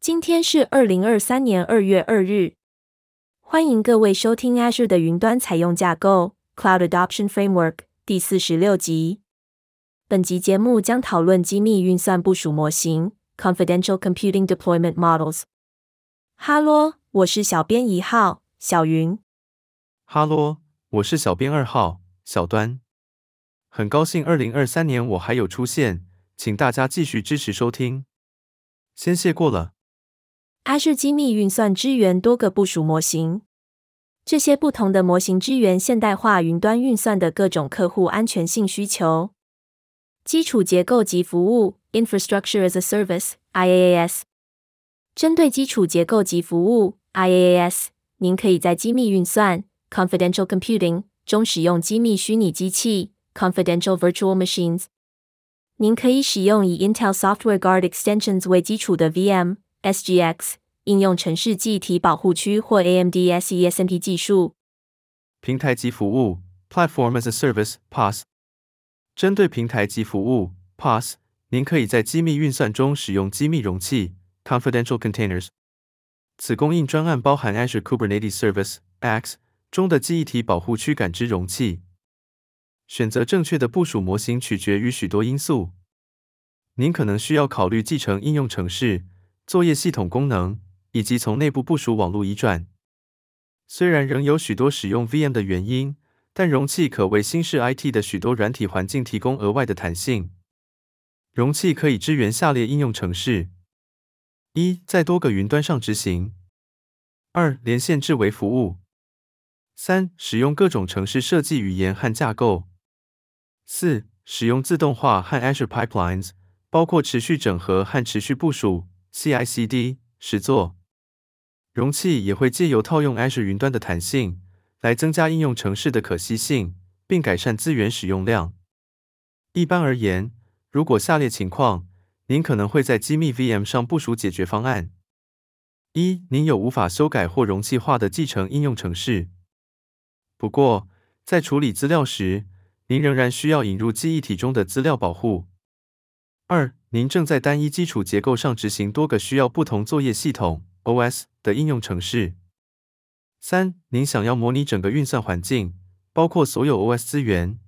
今天是二零二三年二月二日，欢迎各位收听 Azure 的云端采用架构 Cloud Adoption Framework 第四十六集。本集节目将讨论机密运算部署模型 Confidential Computing Deployment Models。哈喽，我是小编一号小云。哈喽，我是小编二号小端。很高兴二零二三年我还有出现，请大家继续支持收听。先谢过了。Azure 机密运算支援多个部署模型，这些不同的模型支援现代化云端运算的各种客户安全性需求。基础结构及服务 （Infrastructure as a Service，IaaS）。针对基础结构及服务 （IaaS），您可以在机密运算 （Confidential Computing） 中使用机密虚拟机器 （Confidential Virtual Machines）。您可以使用以 Intel Software Guard Extensions 为基础的 VM SGX 应用程式记忆体保护区或 AMD SESMP 技术。平台级服务 Platform as a Service PaaS。针对平台级服务 PaaS，您可以在机密运算中使用机密容器 Confidential Containers。此供应专案包含 Azure Kubernetes Service AKS 中的记忆体保护区感知容器。选择正确的部署模型取决于许多因素。您可能需要考虑继承应用程式、作业系统功能，以及从内部部署网络移转。虽然仍有许多使用 VM 的原因，但容器可为新式 IT 的许多软体环境提供额外的弹性。容器可以支援下列应用程式：一，在多个云端上执行；二，连线至微服务；三，使用各种程式设计语言和架构。四、使用自动化和 Azure Pipelines，包括持续整合和持续部署 （CI/CD） 实作。容器也会借由套用 Azure 云端的弹性，来增加应用程式的可携性，并改善资源使用量。一般而言，如果下列情况，您可能会在机密 VM 上部署解决方案：一、您有无法修改或容器化的继承应用程式。不过，在处理资料时，您仍然需要引入记忆体中的资料保护。二，您正在单一基础结构上执行多个需要不同作业系统 （OS） 的应用程式。三，您想要模拟整个运算环境，包括所有 OS 资源。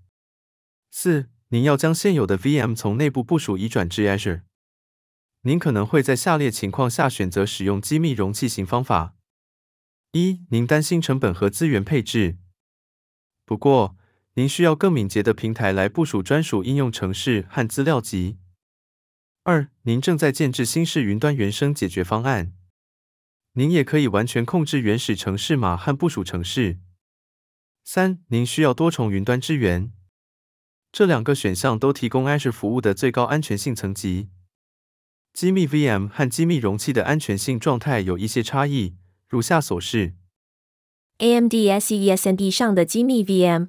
四，您要将现有的 VM 从内部部署移转至 Azure。您可能会在下列情况下选择使用机密容器型方法：一，您担心成本和资源配置。不过，您需要更敏捷的平台来部署专属应用程式和资料集。二，您正在建置新式云端原生解决方案。您也可以完全控制原始城市码和部署城市。三，您需要多重云端支援。这两个选项都提供 Azure 服务的最高安全性层级。机密 VM 和机密容器的安全性状态有一些差异，如下所示：AMD SESMP 上的机密 VM。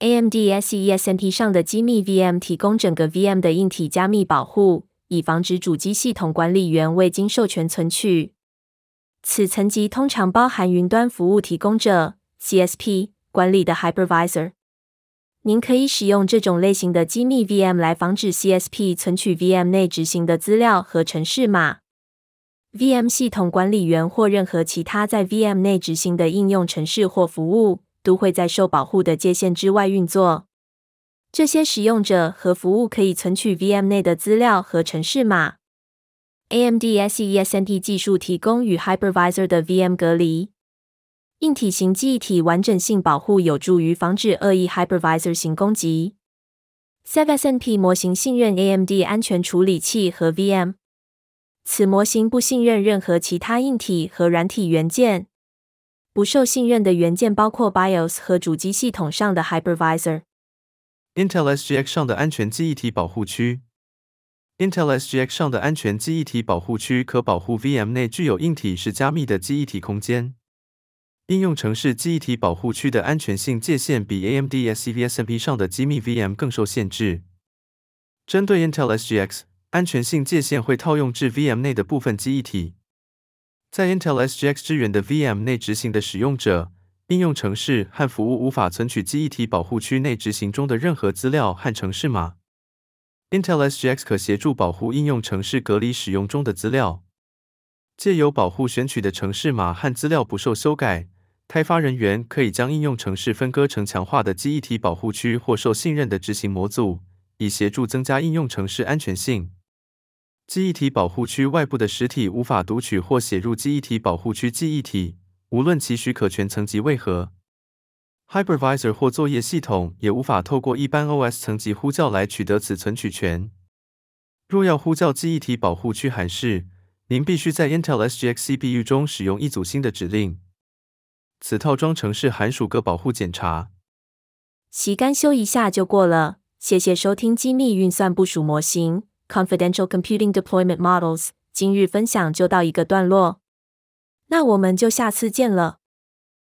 AMD SESMP 上的机密 VM 提供整个 VM 的硬体加密保护，以防止主机系统管理员未经授权存取。此层级通常包含云端服务提供者 （CSP） 管理的 Hypervisor。您可以使用这种类型的机密 VM 来防止 CSP 存取 VM 内执行的资料和程式码。VM 系统管理员或任何其他在 VM 内执行的应用程式或服务。都会在受保护的界限之外运作。这些使用者和服务可以存取 VM 内的资料和程式码。AMD SE SNP 技术提供与 Hypervisor 的 VM 隔离。硬体型记忆体完整性保护有助于防止恶意 Hypervisor 型攻击。SevS N P 模型信任 AMD 安全处理器和 VM。此模型不信任任何其他硬体和软体元件。不受信任的元件包括 BIOS 和主机系统上的 Hypervisor。Intel SGX 上的安全记忆体保护区。Intel SGX 上的安全记忆体保护区可保护 VM 内具有硬体是加密的记忆体空间。应用程式记忆体保护区的安全性界限比 AMD SEVSMP 上的机密 VM 更受限制。针对 Intel SGX，安全性界限会套用至 VM 内的部分记忆体。在 Intel SGX 支援的 VM 内执行的使用者，应用程式和服务无法存取记忆体保护区内执行中的任何资料和程式码。Intel SGX 可协助保护应用程式隔离使用中的资料。借由保护选取的程式码和资料不受修改，开发人员可以将应用程式分割成强化的记忆体保护区或受信任的执行模组，以协助增加应用程式安全性。记忆体保护区外部的实体无法读取或写入记忆体保护区记忆体，无论其许可权层级为何。Hypervisor 或作业系统也无法透过一般 OS 层级呼叫来取得此存取权。若要呼叫记忆体保护区函式，您必须在 Intel SGX CPU 中使用一组新的指令。此套装程式函属个保护检查，习干修一下就过了。谢谢收听机密运算部署模型 Confidential Computing Deployment Models。今日分享就到一个段落，那我们就下次见了。